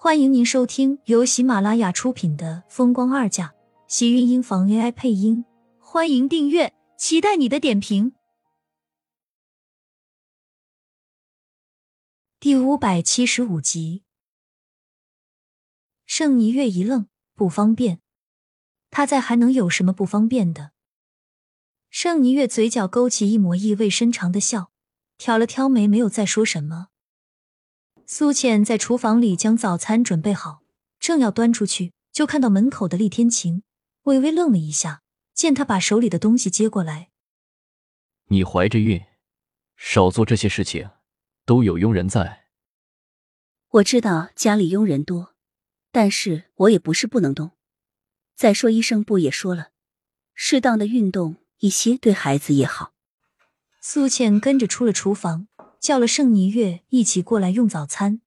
欢迎您收听由喜马拉雅出品的《风光二嫁》，喜运音房 AI 配音。欢迎订阅，期待你的点评。第五百七十五集，盛霓月一愣，不方便。他在还能有什么不方便的？盛霓月嘴角勾起一抹意味深长的笑，挑了挑眉，没有再说什么。苏倩在厨房里将早餐准备好，正要端出去，就看到门口的厉天晴，微微愣了一下，见他把手里的东西接过来。你怀着孕，少做这些事情，都有佣人在。我知道家里佣人多，但是我也不是不能动。再说医生不也说了，适当的运动一些对孩子也好。苏倩跟着出了厨房。叫了盛霓月一起过来用早餐。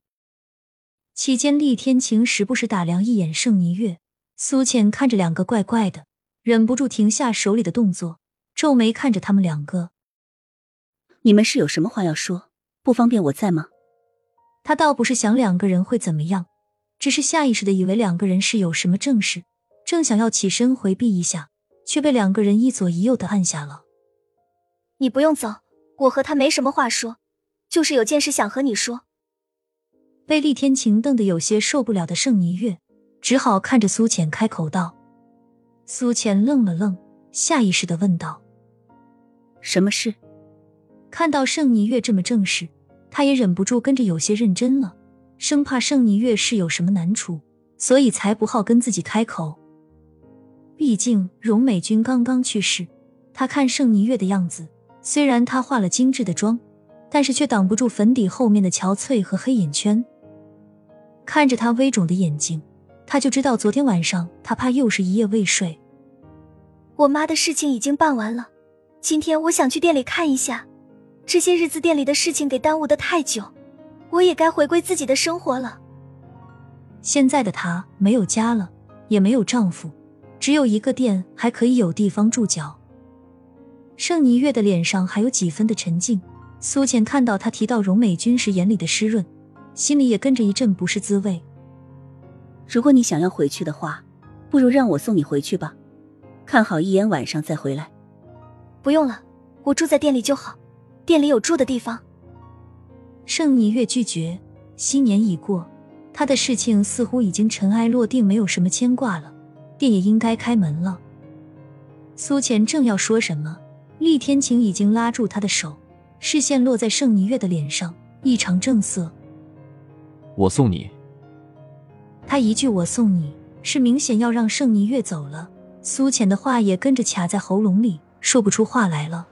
期间，厉天晴时不时打量一眼盛霓月。苏浅看着两个怪怪的，忍不住停下手里的动作，皱眉看着他们两个。你们是有什么话要说？不方便我在吗？他倒不是想两个人会怎么样，只是下意识的以为两个人是有什么正事，正想要起身回避一下，却被两个人一左一右的按下了。你不用走，我和他没什么话说。就是有件事想和你说。被厉天晴瞪得有些受不了的盛霓月，只好看着苏浅开口道。苏浅愣了愣，下意识的问道：“什么事？”看到盛霓月这么正式，他也忍不住跟着有些认真了，生怕盛霓月是有什么难处，所以才不好跟自己开口。毕竟荣美君刚刚去世，他看盛霓月的样子，虽然她化了精致的妆。但是却挡不住粉底后面的憔悴和黑眼圈。看着他微肿的眼睛，他就知道昨天晚上他怕又是一夜未睡。我妈的事情已经办完了，今天我想去店里看一下。这些日子店里的事情给耽误的太久，我也该回归自己的生活了。现在的她没有家了，也没有丈夫，只有一个店还可以有地方住脚。盛尼月的脸上还有几分的沉静。苏浅看到他提到荣美君时眼里的湿润，心里也跟着一阵不是滋味。如果你想要回去的话，不如让我送你回去吧，看好一眼晚上再回来。不用了，我住在店里就好，店里有住的地方。盛霓月拒绝。新年已过，他的事情似乎已经尘埃落定，没有什么牵挂了，店也应该开门了。苏浅正要说什么，厉天晴已经拉住他的手。视线落在盛霓月的脸上，异常正色。我送你。他一句“我送你”，是明显要让盛霓月走了。苏浅的话也跟着卡在喉咙里，说不出话来了。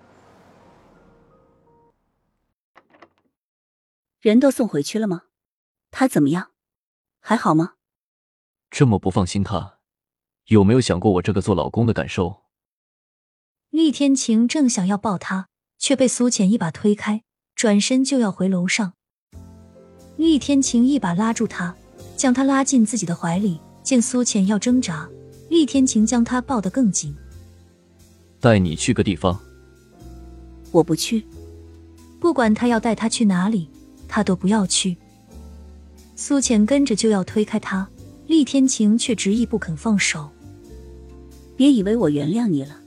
人都送回去了吗？他怎么样？还好吗？这么不放心他，有没有想过我这个做老公的感受？厉天晴正想要抱他。却被苏浅一把推开，转身就要回楼上。厉天晴一把拉住他，将他拉进自己的怀里。见苏浅要挣扎，厉天晴将他抱得更紧。带你去个地方。我不去。不管他要带他去哪里，他都不要去。苏浅跟着就要推开他，厉天晴却执意不肯放手。别以为我原谅你了。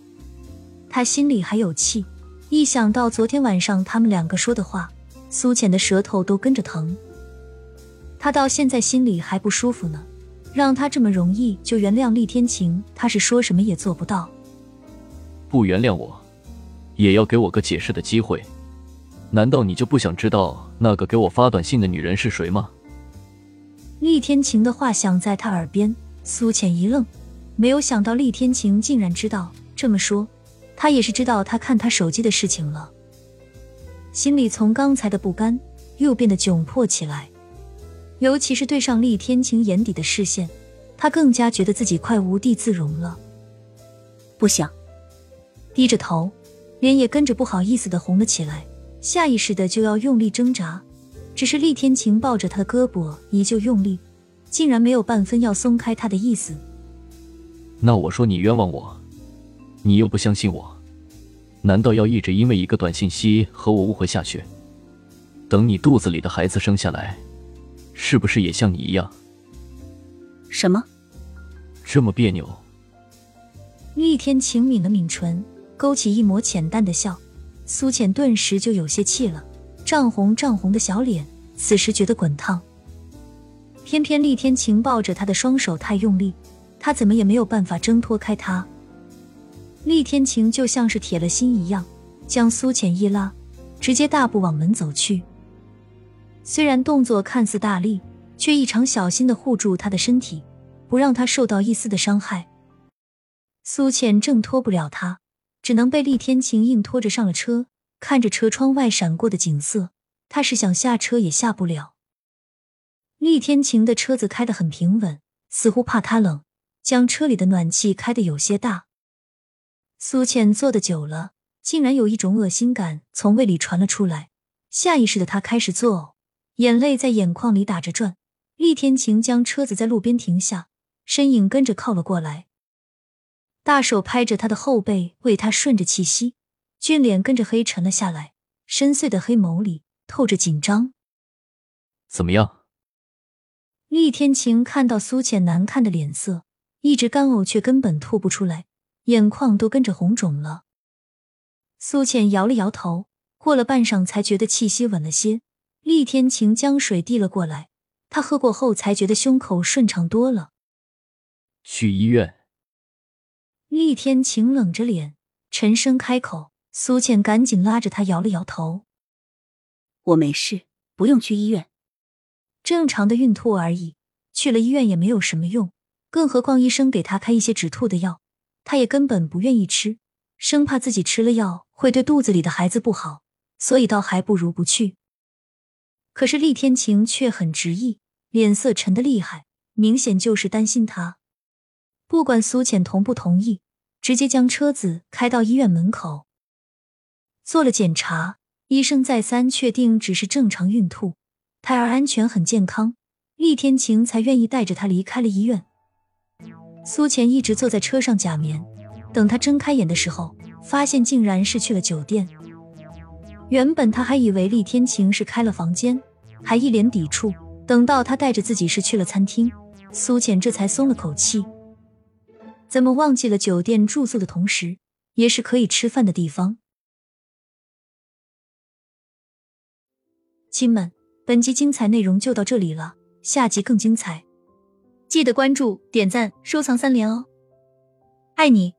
他心里还有气。一想到昨天晚上他们两个说的话，苏浅的舌头都跟着疼。他到现在心里还不舒服呢，让他这么容易就原谅厉天晴，他是说什么也做不到。不原谅我，也要给我个解释的机会。难道你就不想知道那个给我发短信的女人是谁吗？厉天晴的话响在他耳边，苏浅一愣，没有想到厉天晴竟然知道。这么说。他也是知道他看他手机的事情了，心里从刚才的不甘又变得窘迫起来，尤其是对上厉天晴眼底的视线，他更加觉得自己快无地自容了。不想，低着头，脸也跟着不好意思的红了起来，下意识的就要用力挣扎，只是厉天晴抱着他的胳膊依旧用力，竟然没有半分要松开他的意思。那我说你冤枉我。你又不相信我，难道要一直因为一个短信息和我误会下去？等你肚子里的孩子生下来，是不是也像你一样，什么？这么别扭？厉天晴抿了抿唇，勾起一抹浅淡的笑。苏浅顿时就有些气了，涨红涨红的小脸，此时觉得滚烫。偏偏厉天晴抱着他的双手太用力，他怎么也没有办法挣脱开他。厉天晴就像是铁了心一样，将苏浅一拉，直接大步往门走去。虽然动作看似大力，却异常小心的护住他的身体，不让他受到一丝的伤害。苏浅挣脱不了他，只能被厉天晴硬拖着上了车。看着车窗外闪过的景色，他是想下车也下不了。厉天晴的车子开得很平稳，似乎怕他冷，将车里的暖气开得有些大。苏浅坐的久了，竟然有一种恶心感从胃里传了出来，下意识的她开始作呕，眼泪在眼眶里打着转。厉天晴将车子在路边停下，身影跟着靠了过来。大手拍着他的后背，为他顺着气息，俊脸跟着黑沉了下来，深邃的黑眸里透着紧张。怎么样？厉天晴看到苏浅难看的脸色，一直干呕却根本吐不出来，眼眶都跟着红肿了。苏浅摇了摇头，过了半晌才觉得气息稳了些。厉天晴将水递了过来，他喝过后才觉得胸口顺畅多了。去医院。厉天晴冷着脸，沉声开口。苏倩赶紧拉着他，摇了摇头：“我没事，不用去医院。正常的孕吐而已，去了医院也没有什么用。更何况医生给他开一些止吐的药，他也根本不愿意吃，生怕自己吃了药会对肚子里的孩子不好，所以倒还不如不去。可是厉天晴却很执意，脸色沉得厉害，明显就是担心他。不管苏浅同不同意。”直接将车子开到医院门口，做了检查，医生再三确定只是正常孕吐，胎儿安全很健康，厉天晴才愿意带着他离开了医院。苏浅一直坐在车上假眠，等他睁开眼的时候，发现竟然是去了酒店。原本他还以为厉天晴是开了房间，还一脸抵触，等到他带着自己是去了餐厅，苏浅这才松了口气。怎么忘记了酒店住宿的同时，也是可以吃饭的地方？亲们，本集精彩内容就到这里了，下集更精彩，记得关注、点赞、收藏三连哦！爱你。